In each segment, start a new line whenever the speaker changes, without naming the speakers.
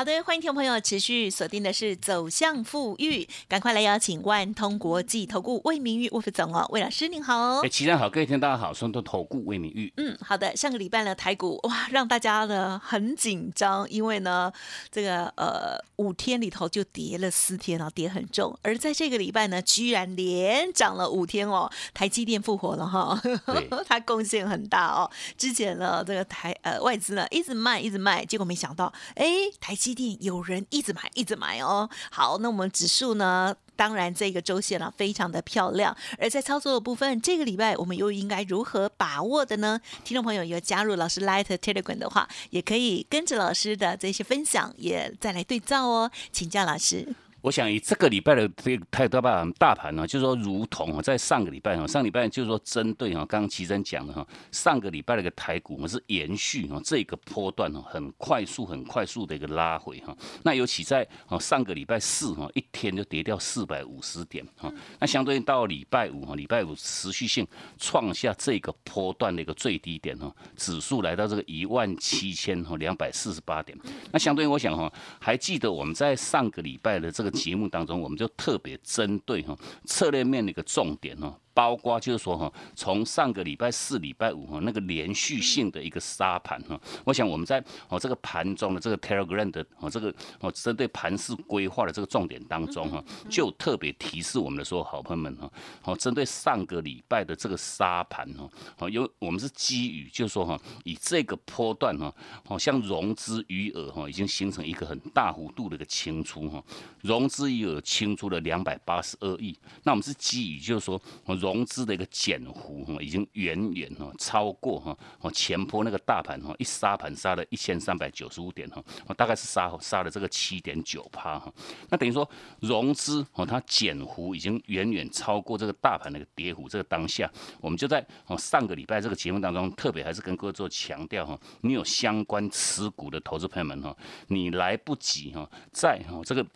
好的，欢迎听众朋友持续锁定的是走向富裕，赶快来邀请万通国际投顾魏明玉魏副总哦，魏老师您好。
哎，齐上好，各位听大家好，双通投顾魏明玉。
嗯，好的，上个礼拜呢台股哇让大家呢很紧张，因为呢这个呃五天里头就跌了四天啊，跌很重，而在这个礼拜呢居然连涨了五天哦，台积电复活了哈，它贡献很大哦。之前呢这个台呃外资呢一直卖一直卖，结果没想到哎台积。有人一直买，一直买哦。好，那我们指数呢？当然，这个周线啊，非常的漂亮。而在操作的部分，这个礼拜我们又应该如何把握的呢？听众朋友有加入老师 Light Telegram 的话，也可以跟着老师的这些分享，也再来对照哦。请教老师。
我想以这个礼拜的这个太多吧，大盘呢，就是说，如同啊，在上个礼拜哈，上礼拜就是说，针对哈，刚刚齐真讲的哈，上个礼拜的一个台股，我们是延续哈这个波段哈，很快速、很快速的一个拉回哈。那尤其在啊上个礼拜四哈，一天就跌掉四百五十点哈。那相对应到礼拜五哈，礼拜五持续性创下这个波段的一个最低点哈，指数来到这个一万七千和两百四十八点。那相对应，我想哈，还记得我们在上个礼拜的这个。节目当中，我们就特别针对哈策略面的一个重点哈。包括就是说哈，从上个礼拜四、礼拜五哈那个连续性的一个杀盘哈，我想我们在哦这个盘中的这个 Telegram 的哦这个哦针对盘市规划的这个重点当中哈，就特别提示我们的说好朋友们哈，哦针对上个礼拜的这个杀盘哈，哦有我们是基于就是说哈，以这个波段哈，哦像融资余额哈已经形成一个很大幅度的一个清出哈，融资余额清出了两百八十二亿，那我们是基于就是说。融资的一个减幅哈，已经远远哈超过哈哦前坡那个大盘哈一杀盘杀了一千三百九十五点哈，大概是杀杀了这个七点九趴哈。那等于说融资哦它减幅已经远远超过这个大盘那个跌幅。这个当下，我们就在哦上个礼拜这个节目当中，特别还是跟各位做强调哈，你有相关持股的投资朋友们哈，你来不及哈在哈这个。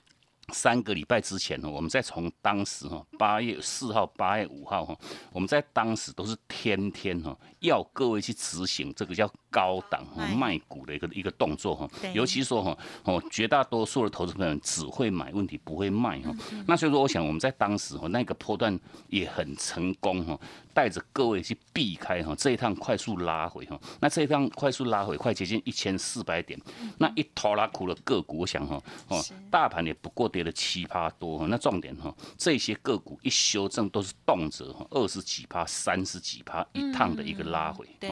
三个礼拜之前呢，我们再从当时哈八月四号、八月五号哈，我们在当时都是天天哈要各位去执行这个叫高档卖股的一个一个动作哈，尤其说哈哦绝大多数的投资朋友只会买，问题不会卖哈。那所以说，我想我们在当时哈那个波段也很成功哈，带着各位去避开哈这一趟快速拉回哈。那这一趟快速拉回快接近一千四百点，那一拖拉苦的个股，我想哈哦大盘也不过。跌了七趴多，那重点哈，这些个股一修正都是动辄哈二十几趴、三十几趴一趟的一个拉回。
对，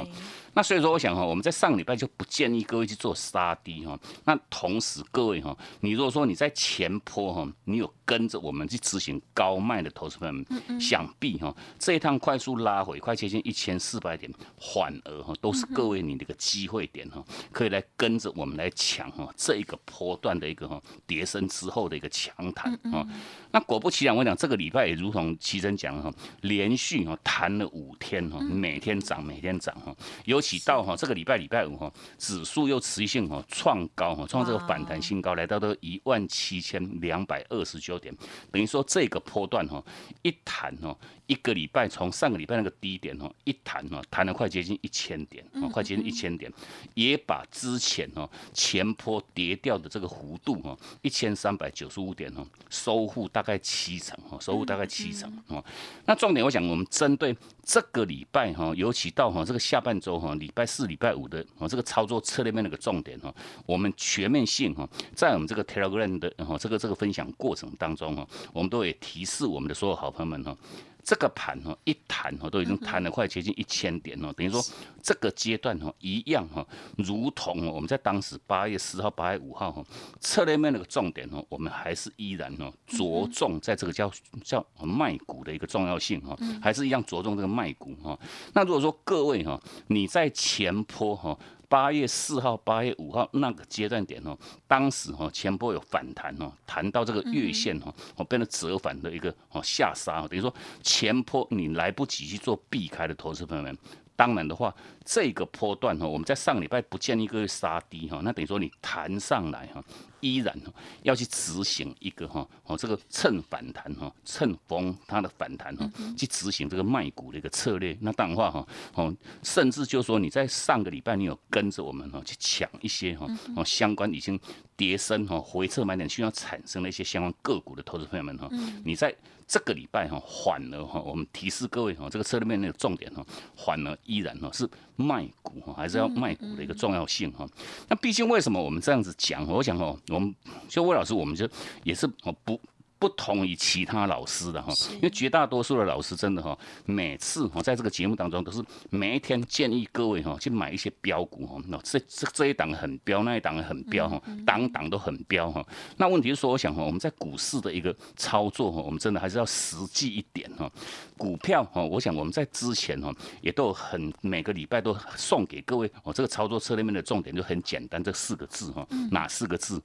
那所以说我想哈，我们在上个礼拜就不建议各位去做杀低哈。那同时各位哈，你如果说你在前坡哈，你有跟着我们去执行高卖的投资们，想必哈这一趟快速拉回快接近一千四百点，反而哈都是各位你的一个机会点哈，可以来跟着我们来抢哈这一个波段的一个哈跌升之后的一个。强弹啊，那果不其然，我讲这个礼拜也如同齐珍讲哈，连续哈弹了五天哈，每天涨，每天涨哈，尤其到哈这个礼拜礼拜五哈，指数又持续性哈创高哈，创这个反弹新高，来到都一万七千两百二十九点，等于说这个波段哈一弹哈。一个礼拜从上个礼拜那个低点哦，一弹哦，弹了快接近一千点，哦，快接近一千点，也把之前哦前坡跌掉的这个幅度哦，一千三百九十五点哦，收复大概七成哦，收复大概七成哦。那重点我想，我们针对这个礼拜哈，尤其到哈这个下半周哈，礼拜四、礼拜五的哦这个操作策略面那个重点哈，我们全面性哈，在我们这个 Telegram 的哈这个这个分享过程当中哈，我们都也提示我们的所有好朋友们哈。这个盘哈一弹哈都已经弹了快接近一千点哦，等于说这个阶段哈一样哈，如同我们在当时八月四号、八月五号哈策略面那个重点哦，我们还是依然哦着重在这个叫叫卖股的一个重要性哈，还是一样着重这个卖股哈。那如果说各位哈你在前坡哈。八月四号、八月五号那个阶段点哦，当时哦前波有反弹哦，弹到这个月线哦，哦变得折返的一个哦下杀，等于说前波你来不及去做避开的投资朋友们。当然的话，这个波段哈，我们在上礼拜不建议各位杀低哈，那等于说你弹上来哈，依然要去执行一个哈，哦这个趁反弹哈，趁风它的反弹哈，去执行这个卖股的一个策略。那当然话哈，哦甚至就说你在上个礼拜你有跟着我们哈去抢一些哈，哦相关已经跌升哈回撤买点需要产生的一些相关个股的投资朋友们哈，你在。这个礼拜哈，反而哈，我们提示各位哈，这个策略面那个重点哈，反而依然哈是卖股哈，还是要卖股的一个重要性哈。那毕竟为什么我们这样子讲？我想哦，我们就魏老师，我们就也是哦不。不同于其他老师的哈，因为绝大多数的老师真的哈，每次哈在这个节目当中都是每一天建议各位哈去买一些标股哈，那这这这一档很标，那一档很标哈，档档都很标哈。那问题是说，我想哈，我们在股市的一个操作哈，我们真的还是要实际一点哈。股票哈，我想我们在之前哈也都很每个礼拜都送给各位哦，这个操作策略面的重点就很简单，这四个字哈，哪四个字？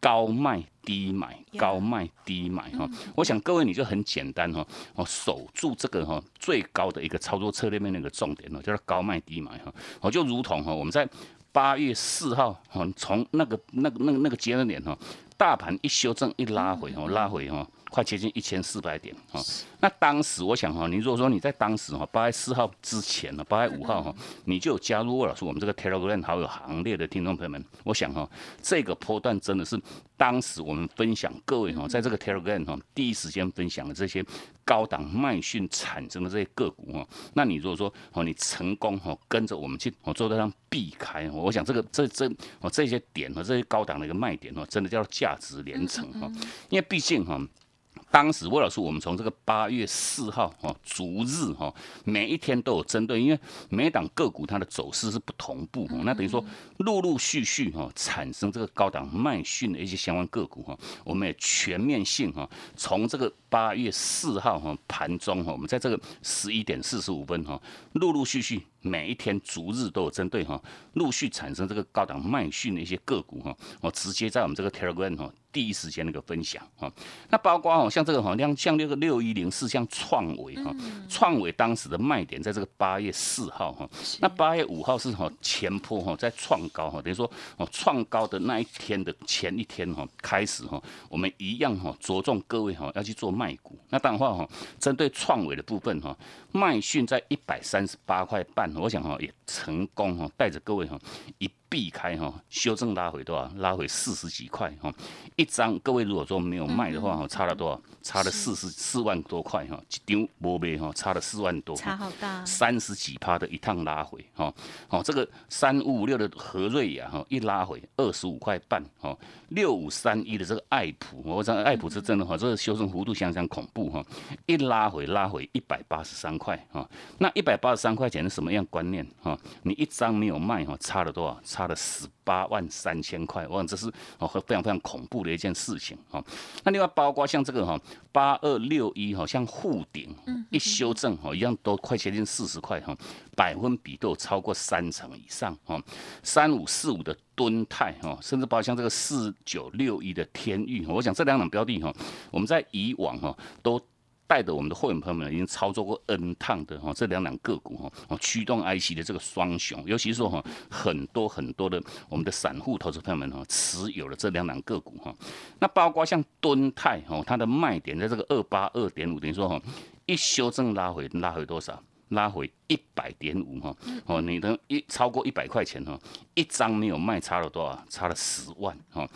高卖。低买高卖低买哈，我想各位你就很简单哈，哦守住这个哈最高的一个操作策略面那个重点哦，叫做高卖低买哈，哦就如同哈我们在八月四号哈从那个那个那个那个阶段点哈，大盘一修正一拉回哦拉回哦。快接近一千四百点哦，那当时我想哈，你如果说你在当时哈八月四号之前呢，八月五号哈，你就有加入魏老师我们这个 Telegram 好友行列的听众朋友们，我想哈，这个波段真的是当时我们分享各位哈，在这个 Telegram 哈第一时间分享的这些高档卖讯产生的这些个股哈，那你如果说哦你成功哈跟着我们去哦做到上避开，我想这个这这哦这些点和这些高档的一个卖点哦，真的叫价值连城哈，因为毕竟哈。当时魏老师，我们从这个八月四号哈，逐日哈，每一天都有针对，因为每档个股它的走势是不同步，那等于说陆陆续续哈，产生这个高档卖讯的一些相关个股哈，我们也全面性哈，从这个八月四号哈盘中哈，我们在这个十一点四十五分哈，陆陆续续每一天逐日都有针对哈，陆续产生这个高档卖讯的一些个股哈，我直接在我们这个 Telegram 哈。第一时间那个分享哈，那包括哦，像这个哈，像像那个六一零四，像创维哈，创维当时的卖点在这个八月四号哈，那八月五号是哈前坡哈在创高哈，等于说哦创高的那一天的前一天哈开始哈，我们一样哈着重各位哈要去做卖股，那当然话哈，针对创维的部分哈，卖讯在一百三十八块半，我想哈也成功哈带着各位哈一。避开哈，修正拉回多少？拉回四十几块哈，一张各位如果说没有卖的话哈，差了多少？差了四十四万多块哈，一张无卖哈，差了四万多，
差好大，
三十几趴的一趟拉回哈，好这个三五五六的和瑞雅哈，一拉回二十五块半哈，六五三一的这个爱普，我讲爱普是真的哈，这个修正幅度相当恐怖哈，一拉回拉回一百八十三块哈，那一百八十三块钱是什么样观念？哈？你一张没有卖哈，差了多少？差了十八万三千块，我想这是哦非常非常恐怖的一件事情哈。那另外包括像这个哈八二六一哈，像沪顶一修正哈一样都快接近四十块哈，百分比都有超过三成以上哈。三五四五的吨泰哈，甚至包括像这个四九六一的天域，我想这两种标的哈，我们在以往哈都。带着我们的会员朋友们已经操作过 N 趟的哈，这两两个股哈，驱动 IC 的这个双雄，尤其是说哈，很多很多的我们的散户投资朋友们哈，持有了这两两个股哈，那包括像敦泰哈，它的卖点在这个二八二点五，等于说哈，一修正拉回拉回多少？拉回一百点五哈，哦，你的一超过一百块钱哈，一张没有卖，差了多少？差了十万哈。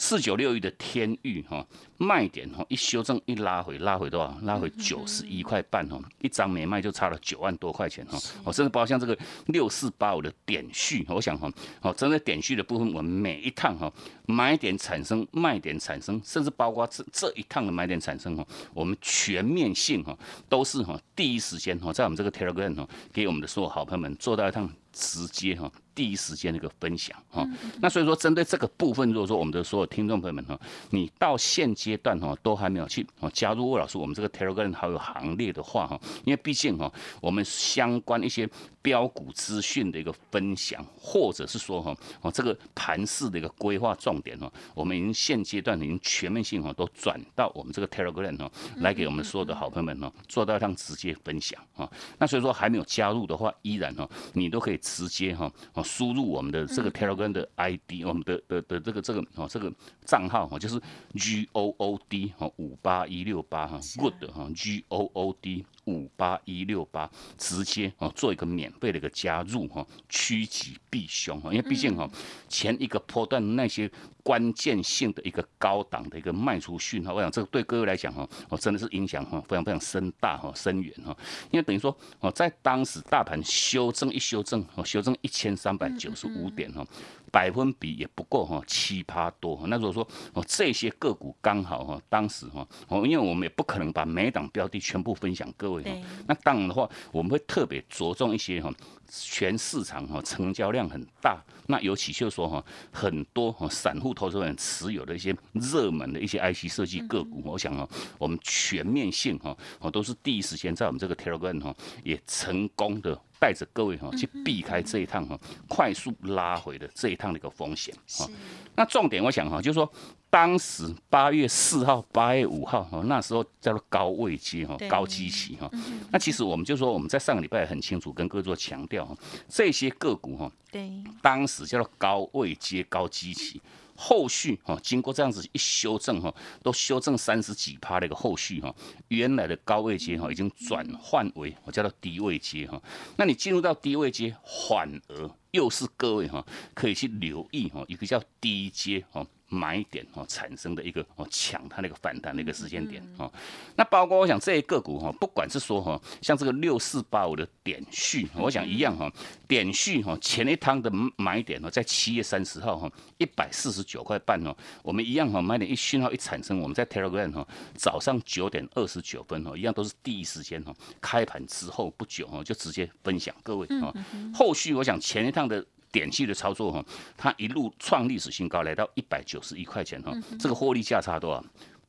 四九六一的天域哈卖点哦一修正一拉回拉回多少？拉回九十一块半哦，一张没卖就差了九万多块钱哦。哦，甚至包括像这个六四八五的点序，我想哈，哦，针对点序的部分，我们每一趟哈买点产生卖点产生，甚至包括这这一趟的买点产生哦，我们全面性哈都是哈第一时间哈在我们这个 Telegram 哦给我们的所有好朋友们做到一趟。直接哈。第一时间的一个分享哈，那所以说针对这个部分，如果说我们的所有听众朋友们哈，你到现阶段哈都还没有去哦加入魏老师我们这个 Telegram 好友行列的话哈，因为毕竟哈我们相关一些标股资讯的一个分享，或者是说哈哦这个盘势的一个规划重点哈，我们已经现阶段已经全面性哈都转到我们这个 Telegram 哈来给我们所有的好朋友们哈做到让直接分享哈，那所以说还没有加入的话，依然哈你都可以直接哈哦。输入我们的这个 Telegram 的 ID，我们的的的这个这个哦这个账号哈，就是 G O O D 哈五八一六八哈 Good 哈 G O O D 五八一六八，直接哦做一个免费的一个加入哈，趋吉避凶哈，因为毕竟哈前一个波段那些关键性的一个高档的一个卖出讯号，我想这个对各位来讲哈，哦真的是影响哈非常非常深大哈深远哈，因为等于说哦在当时大盘修正一修正哦修正一千三。百九十五点哈，百分比也不够哈，七趴多。那如果说哦这些个股刚好哈，当时哈哦，因为我们也不可能把每档标的全部分享各位哈。那当然的话，我们会特别着重一些哈，全市场哈成交量很大，那尤其就是说哈，很多哈散户投资人持有的一些热门的一些 IC 设计个股，我想哈，我们全面性哈哦都是第一时间在我们这个 Telegram 哈也成功的。带着各位哈去避开这一趟哈快速拉回的这一趟的一个风险哈。那重点我想哈，就是说当时八月四号、八月五号哈，那时候叫做高位接哈、高基期哈。那其实我们就说我们在上个礼拜很清楚跟各位做强调哈，这些个股哈，
对，
当时叫做高位接、高基期。后续哈，经过这样子一修正哈，都修正三十几趴的一个后续哈，原来的高位阶哈已经转换为我叫它低位阶哈，那你进入到低位阶，反而又是各位哈可以去留意哈，一个叫低阶哈。买点哦产生的一个哦抢它那个反弹的一个时间点哦，那包括我想这些个股哈，不管是说哈像这个六四八五的点序，我想一样哈，点序哈前一趟的买点哦在七月三十号哈一百四十九块半哦，我们一样哈买点一讯号一产生，我们在 Telegram 哈早上九点二十九分哦一样都是第一时间哦开盘之后不久哦就直接分享各位哦，后续我想前一趟的。点系的操作哈，它一路创历史新高，来到一百九十一块钱哈，这个获利价差多少？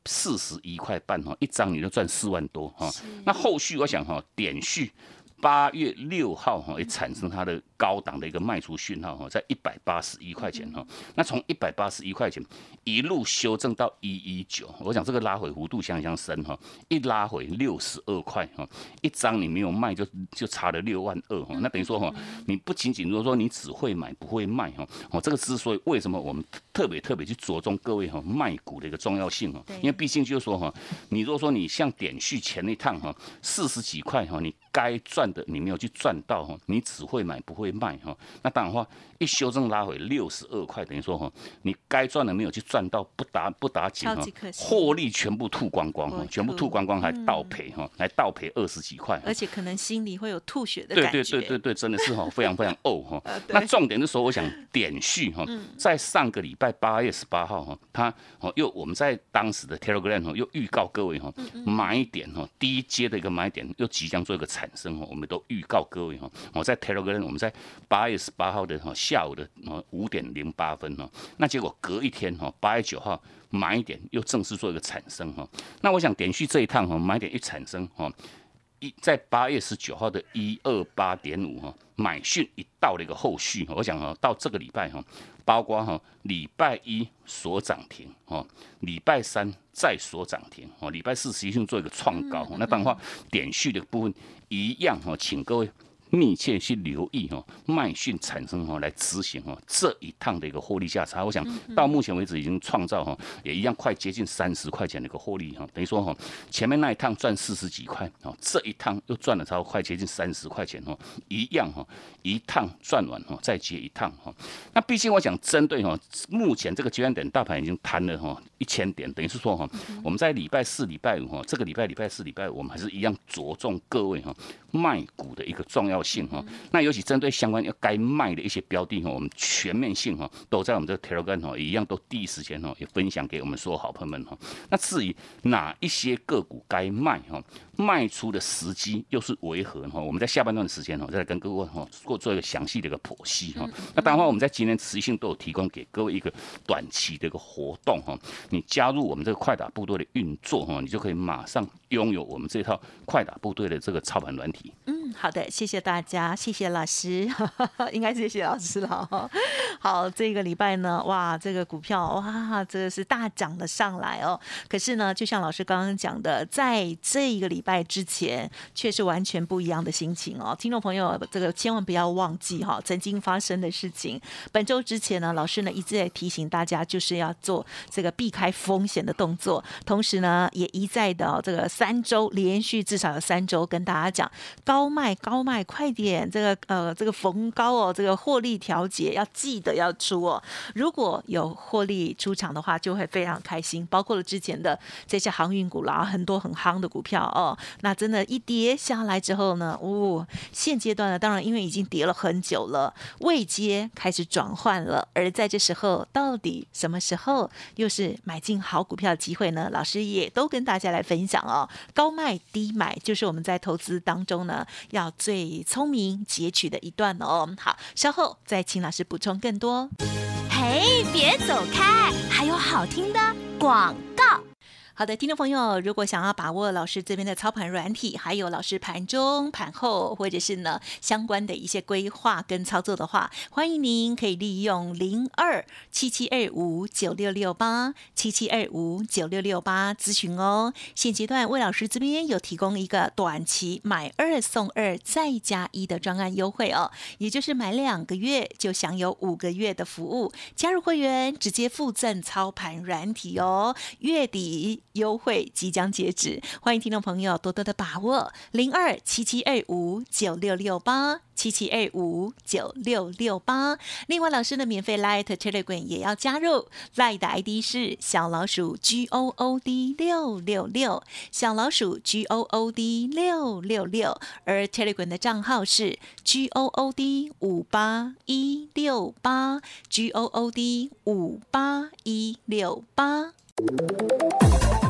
四十一块半哈，一张你就赚四万多哈。那后续我想哈，点序八月六号哈，也产生它的。高档的一个卖出讯号哈，在一百八十一块钱哈，那从一百八十一块钱一路修正到一一九，我想这个拉回幅度相当深哈，一拉回六十二块哈，一张你没有卖就就差了六万二哈，那等于说哈，你不仅仅如果说你只会买不会卖哈，哦这个之所以为什么我们特别特别去着重各位哈卖股的一个重要性哈，因为毕竟就是说哈，你如果说你像点续前一趟哈四十几块哈，你该赚的你没有去赚到哈，你只会买不会。卖哈，那当然话一修正拉回六十二块，等于说哈，你该赚的没有去赚到，不打不打紧哈，获利全部吐光光哈，全部吐光光还倒赔哈，还倒赔二十几块，
而且可能心里会有吐血的
感觉。对对对对对，真的是哈，非常非常呕哈。那重点的时候，我想点序哈，在上个礼拜八月十八号哈，他哦又我们在当时的 Telegram 哦又预告各位哈买点哈第一阶的一个买点又即将做一个产生哦，我们都预告各位哈，我在 Telegram 我们在。八月十八号的哈下午的哦五点零八分哦，那结果隔一天哈八月九号买点又正式做一个产生哈，那我想点续这一趟哈买点一产生哈，一在八月十九号的一二八点五哈买讯一到了一个后续，我想哈到这个礼拜哈，包括哈礼拜一所涨停哈，礼拜三再所涨停哦，礼拜四实际上做一个创高，那当然话点续的部分一样哈，请各位。密切去留意哈，卖讯产生哈来执行哈这一趟的一个获利价差，我想到目前为止已经创造哈也一样快接近三十块钱的一个获利哈，等于说哈前面那一趟赚四十几块啊，这一趟又赚了超快接近三十块钱哈，一样哈一趟赚完哈再接一趟哈，那毕竟我想针对哈目前这个阶段点大盘已经弹了哈。一千点，等于是说哈，我们在礼拜四、礼拜五哈，这个礼拜礼拜四、礼拜五，我们还是一样着重各位哈卖股的一个重要性哈。那尤其针对相关要该卖的一些标的哈，我们全面性哈都在我们这个 Telegram 哈，一样都第一时间哈也分享给我们所有好朋友们哈。那至于哪一些个股该卖哈，卖出的时机又是为何哈？我们在下半段的时间哈，再来跟各位哈做做一个详细的一个剖析哈。那当然，我们在今天持续性都有提供给各位一个短期的一个活动哈。你加入我们这个快打部队的运作哈，你就可以马上拥有我们这套快打部队的这个操盘软体。
嗯，好的，谢谢大家，谢谢老师，应该谢谢老师了。好，这个礼拜呢，哇，这个股票哇，这个是大涨了上来哦。可是呢，就像老师刚刚讲的，在这一个礼拜之前，却是完全不一样的心情哦。听众朋友，这个千万不要忘记哈，曾经发生的事情。本周之前呢，老师呢一直在提醒大家，就是要做这个避开。风险的动作，同时呢，也一再的这个三周连续至少有三周跟大家讲高卖卖高卖，快点这个呃这个逢高哦，这个获利调节要记得要出哦。如果有获利出场的话，就会非常开心。包括了之前的这些航运股啦，很多很夯的股票哦，那真的，一跌下来之后呢，哦，现阶段呢，当然因为已经跌了很久了，未接开始转换了，而在这时候，到底什么时候又是？买进好股票的机会呢，老师也都跟大家来分享哦。高卖低买就是我们在投资当中呢要最聪明截取的一段哦。好，稍后再请老师补充更多。
嘿，别走开，还有好听的广告。
好的，听众朋友，如果想要把握老师这边的操盘软体，还有老师盘中、盘后或者是呢相关的一些规划跟操作的话，欢迎您可以利用零二七七二五九六六八七七二五九六六八咨询哦。现阶段魏老师这边有提供一个短期买二送二再加一的专案优惠哦，也就是买两个月就享有五个月的服务，加入会员直接附赠操盘软体哦，月底。优惠即将截止，欢迎听众朋友多多的把握零二七七二五九六六八七七二五九六六八。另外，老师的免费 Light Telegram 也要加入，Light 的 ID 是小老鼠 G O O D 六六六，小老鼠 G O O D 六六六，而 Telegram 的账号是 G O O D 五八一六八 G O O D 五八一六八。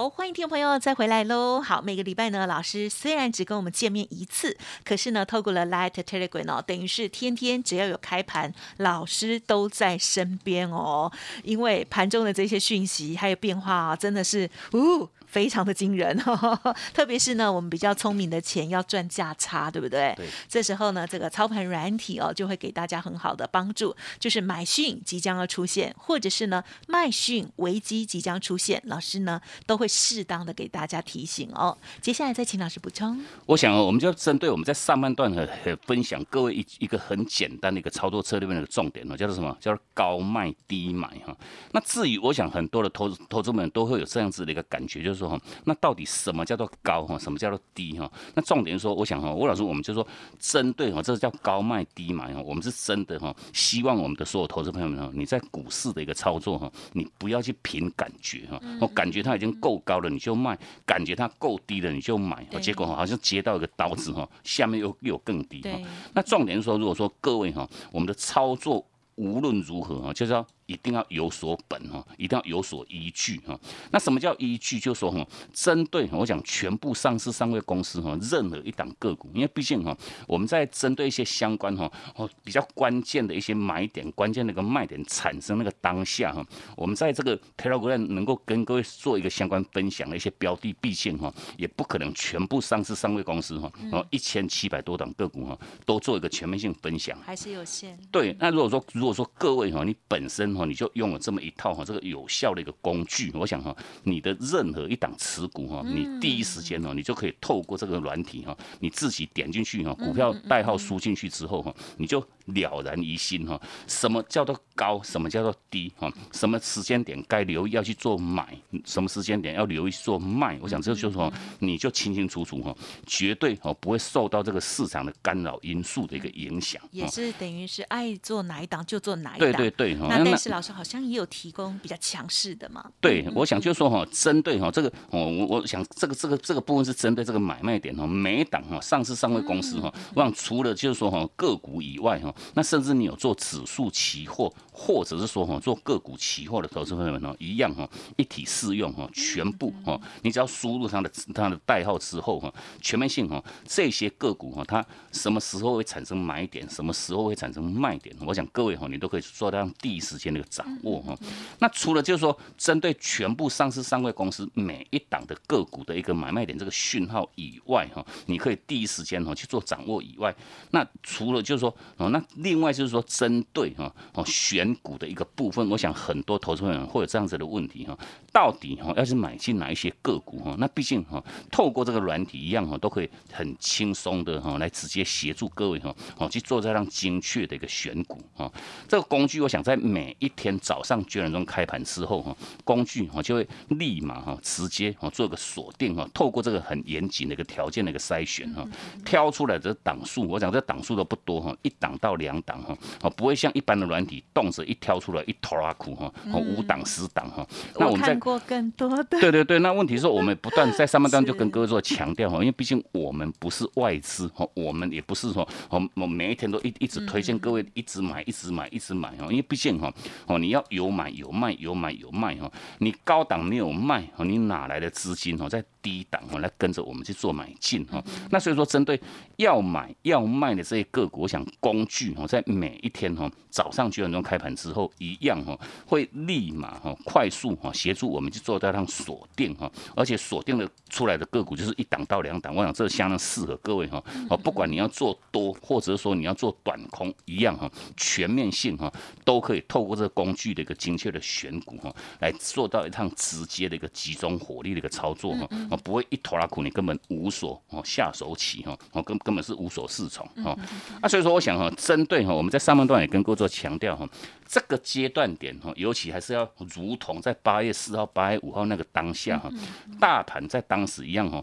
好，欢迎听众朋友再回来喽。好，每个礼拜呢，老师虽然只跟我们见面一次，可是呢，透过了 Light Telegram 哦，等于是天天只要有开盘，老师都在身边哦。因为盘中的这些讯息还有变化啊，真的是呜。非常的惊人，特别是呢，我们比较聪明的钱要赚价差，对不对？
对。
这时候呢，这个操盘软体哦，就会给大家很好的帮助，就是买讯即将要出现，或者是呢卖讯危机即将出现，老师呢都会适当的给大家提醒哦。接下来再请老师补充。
我想哦我们就针对我们在上半段和分享各位一一个很简单的一个操作策略面的重点哦，叫做什么？叫做高卖低买哈。那至于我想很多的投投资们都会有这样子的一个感觉，就是。说哈，那到底什么叫做高哈？什么叫做低哈？那重点说，我想哈，吴老师，我们就说针对哈，这个叫高卖低买哈，我们是真的哈，希望我们的所有投资朋友们哈，你在股市的一个操作哈，你不要去凭感觉哈，我感觉它已经够高了你就卖，感觉它够低了你就买，结果好像接到一个刀子哈，下面又又更低哈。那重点说，如果说各位哈，我们的操作无论如何哈，就是要。一定要有所本哈，一定要有所依据哈。那什么叫依据？就说哈，针对我讲全部上市上位公司哈，任何一档个股，因为毕竟哈，我们在针对一些相关哈哦比较关键的一些买点、关键的一个卖点产生那个当下哈，我们在这个 Telegram 能够跟各位做一个相关分享的一些标的，毕竟哈也不可能全部上市上位公司哈，然后一千七百多档个股哈都做一个全面性分享，
还是有限。
对，那如果说如果说各位哈，你本身哈，你就用了这么一套哈，这个有效的一个工具，我想哈，你的任何一档持股哈，你第一时间哦，你就可以透过这个软体哈，你自己点进去哈，股票代号输进去之后哈，你就了然于心哈，什么叫做高，什么叫做低哈，什么时间点该留意要去做买，什么时间点要留意做卖，我想这就是说你就清清楚楚哈，绝对哦不会受到这个市场的干扰因素的一个影响，
也是等于是爱做哪一档就做哪一档。
对对对，
那但是老师好像也有提供比较强势的嘛。
对，我想就是说哈，针对哈这个哦，我我想这个这个这个部分是针对这个买卖点哈，每档哈上市上位公司哈，我想除了就是说哈个股以外哈，那甚至你有做指数期货，或者是说哈做个股期货的投资朋友们哦，一样哈一体适用哈，全部哈，你只要输入它的它的代号之后哈，全面性哈，这些个股哈，它什么时候会产生买点，什么时候会产生卖点，我想各位哈，你都可以做到第一时间的一个掌握哈。那除了就是说针对全部上市上柜公司每一档的个股的一个买卖点这个讯号以外哈，你可以第一时间哈去做掌握以外，那除了就是说哦，那另外就是说针对哈哦选股的一个部分，我想很多投资人会有这样子的问题哈，到底哈要是买进哪一些个股哈？那毕竟哈透过这个软体一样哈，都可以很轻松的哈来直接协助各位哈哦去做这样精确的一个选股哈。这个工具我想在每一天早上九点钟开盘之后哈，工具哈就会立马哈直接哈做个锁定哈，透过这个很严谨的一个条件的一个筛选哈，挑出来的档数，我讲这档数都不多哈，一档到两档哈，哦不会像一般的软体动辄一挑出来一头拉苦哈，五档十档哈。
那我们看过更多的。
对对对，那问题是我们不断在上半段 就跟各位做强调哈，因为毕竟我们不是外资哈，我们也不是说哦我每一天都一一直推荐各位一直买一直买一直买哈，因为毕竟哈哦你要有买有卖有买有卖哈，你高档没有卖哦，你哪来的资金哦在低档哈来跟着我们去做买进哈？那所以说针对要买要卖的这些个股，我想工具哈在每一天哈早上九点钟开盘之后一样哈会立马哈快速哈协助我们去做到让锁定哈，而且锁定的出来的个股就是一档到两档，我想这相当适合各位哈哦，不管你要做多或者是说你要做短空一样哈，全面性哈都可以透过这个工具的一个精确的选股哈来做到一趟直接的一个集中火力的一个操作哈。哦，不会一头拉苦，你根本无所哦下手起哈，哦根根本是无所适从哈。啊，所以说我想哈，针对哈，我们在上半段也跟各位做强调哈，这个阶段点哈，尤其还是要如同在八月四号、八月五号那个当下哈，大盘在当时一样哈。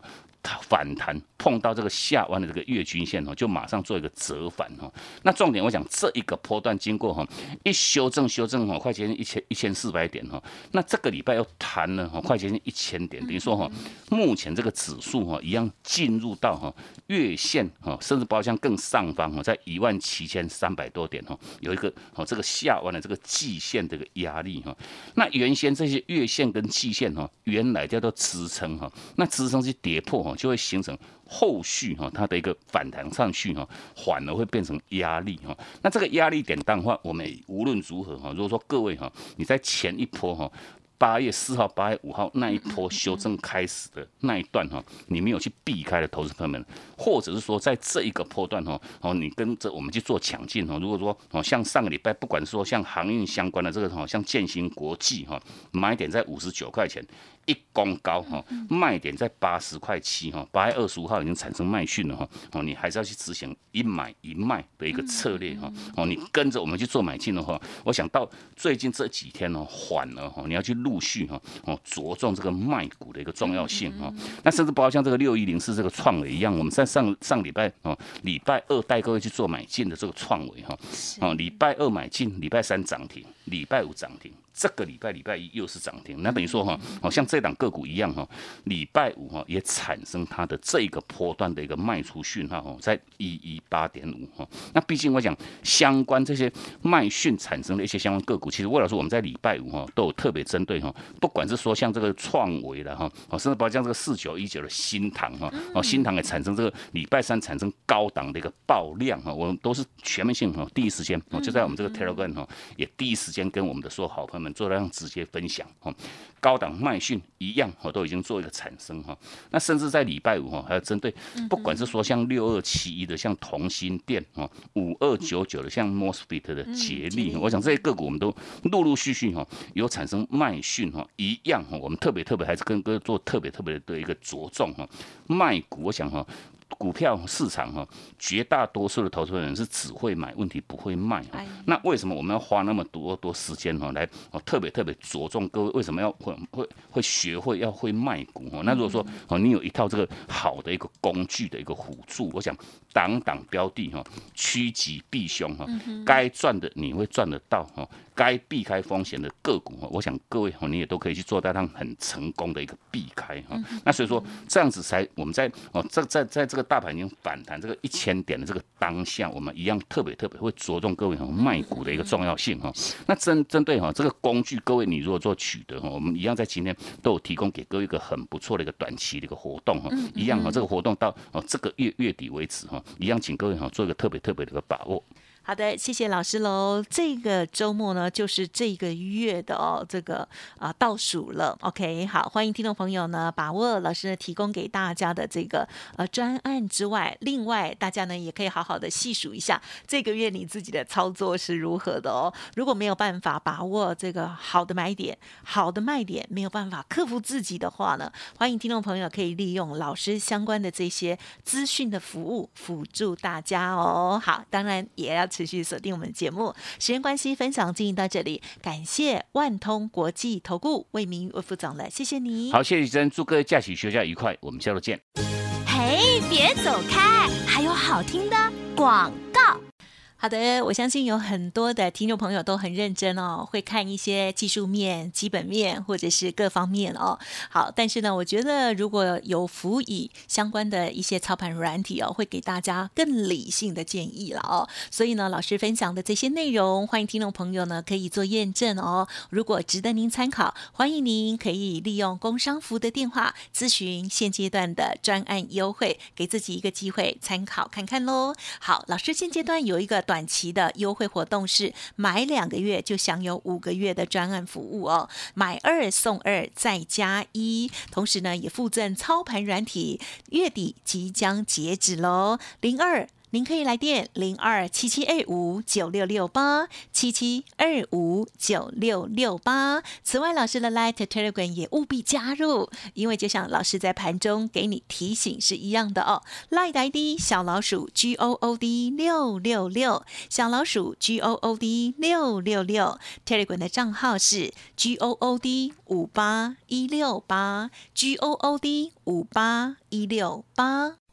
反弹碰到这个下弯的这个月均线哦，就马上做一个折返哦。那重点我讲这一个波段经过哈一修正修正哈，快接近一千一千四百点哈。那这个礼拜又弹了哈，快接近一千点，等于说哈，目前这个指数哈一样进入到哈月线哈，甚至包括像更上方哈，在一万七千三百多点哈，有一个哦这个下弯的这个季线这个压力哈。那原先这些月线跟季线哈，原来叫做支撑哈，那支撑是跌破哈。就会形成后续哈，它的一个反弹上去哈，反而会变成压力哈。那这个压力点的话，我们无论如何哈，如果说各位哈，你在前一波哈，八月四号、八月五号那一波修正开始的那一段哈，你没有去避开的投资朋友们，或者是说在这一个波段哈，哦，你跟着我们去做抢进哈。如果说哦，像上个礼拜，不管说像航运相关的这个哈，像建新国际哈，买点在五十九块钱。一公高哈，卖点在八十块七哈，八月二十五号已经产生卖讯了哈，哦，你还是要去执行一买一卖的一个策略哈，哦，你跟着我们去做买进的话，我想到最近这几天呢缓了哈，你要去陆续哈，哦，着重这个卖股的一个重要性哈，那甚至包括像这个六一零四这个创维一样，我们在上上礼拜哦，礼拜二带各位去做买进的这个创维哈，哦，礼拜二买进，礼拜三涨停，礼拜五涨停。这个礼拜礼拜一又是涨停，那等于说哈，好像这档个股一样哈，礼拜五哈也产生它的这个波段的一个卖出讯号哈，在一一八点五哈。那毕竟我讲相关这些卖讯产生的一些相关个股，其实魏老师我们在礼拜五哈都有特别针对哈，不管是说像这个创维的哈，哦甚至包括像这个四九一九的新塘哈，哦新塘也产生这个礼拜三产生高档的一个爆量哈，我们都是全面性哈，第一时间哦就在我们这个 Telegram 哈也第一时间。间跟我们的所有好朋友们做这样直接分享哈。高档卖讯一样，我都已经做一个产生哈。那甚至在礼拜五哈，还有针对不管是说像六二七一的像同心店哈，五二九九的像 Mosfet 的捷力，我想这些个股我们都陆陆续续哈有产生卖讯哈，一样哈，我们特别特别还是跟各位做特别特别的一个着重哈，卖股我想哈。股票市场哈，绝大多数的投资人是只会买，问题不会卖。那为什么我们要花那么多多时间哈，来哦特别特别着重各位为什么要会会会学会要会卖股哈？那如果说哦，你有一套这个好的一个工具的一个辅助，我想挡挡标的哈，趋吉避凶哈，该赚的你会赚得到哈。该避开风险的个股哈，我想各位哦你也都可以去做到，让很成功的一个避开哈。那所以说这样子才我们在哦，这在在这个大盘已经反弹这个一千点的这个当下，我们一样特别特别会着重各位哈卖股的一个重要性哈。那针针对哈这个工具，各位你如果做取得哈，我们一样在今天都有提供给各位一个很不错的一个短期的一个活动哈，一样哈这个活动到哦这个月月底为止哈，一样请各位哈做一个特别特别的一个把握。
好的，谢谢老师喽。这个周末呢，就是这个月的哦，这个啊倒数了。OK，好，欢迎听众朋友呢把握老师提供给大家的这个呃专案之外，另外大家呢也可以好好的细数一下这个月你自己的操作是如何的哦。如果没有办法把握这个好的买点、好的卖点，没有办法克服自己的话呢，欢迎听众朋友可以利用老师相关的这些资讯的服务辅助大家哦。好，当然也要。持续锁定我们的节目，时间关系，分享进行到这里，感谢万通国际投顾魏明魏副总了，谢谢你。
好，谢谢真，祝各位假期休假愉快，我们下周见。
嘿，别走开，还有好听的广告。
好的，我相信有很多的听众朋友都很认真哦，会看一些技术面、基本面或者是各方面哦。好，但是呢，我觉得如果有辅以相关的一些操盘软体哦，会给大家更理性的建议了哦。所以呢，老师分享的这些内容，欢迎听众朋友呢可以做验证哦。如果值得您参考，欢迎您可以利用工商服的电话咨询现阶段的专案优惠，给自己一个机会参考看看喽。好，老师现阶段有一个。短期的优惠活动是买两个月就享有五个月的专案服务哦，买二送二再加一，同时呢也附赠操盘软体，月底即将截止喽，零二。您可以来电零二七七二五九六六八七七二五九六六八。此外，老师的 Light Telegram 也务必加入，因为就像老师在盘中给你提醒是一样的哦。Light ID 小老鼠 G O O D 六六六，小老鼠 G O O D 六六六。Telegram 的账号是 G O O D 五八一六八 G O O D 五八一六八。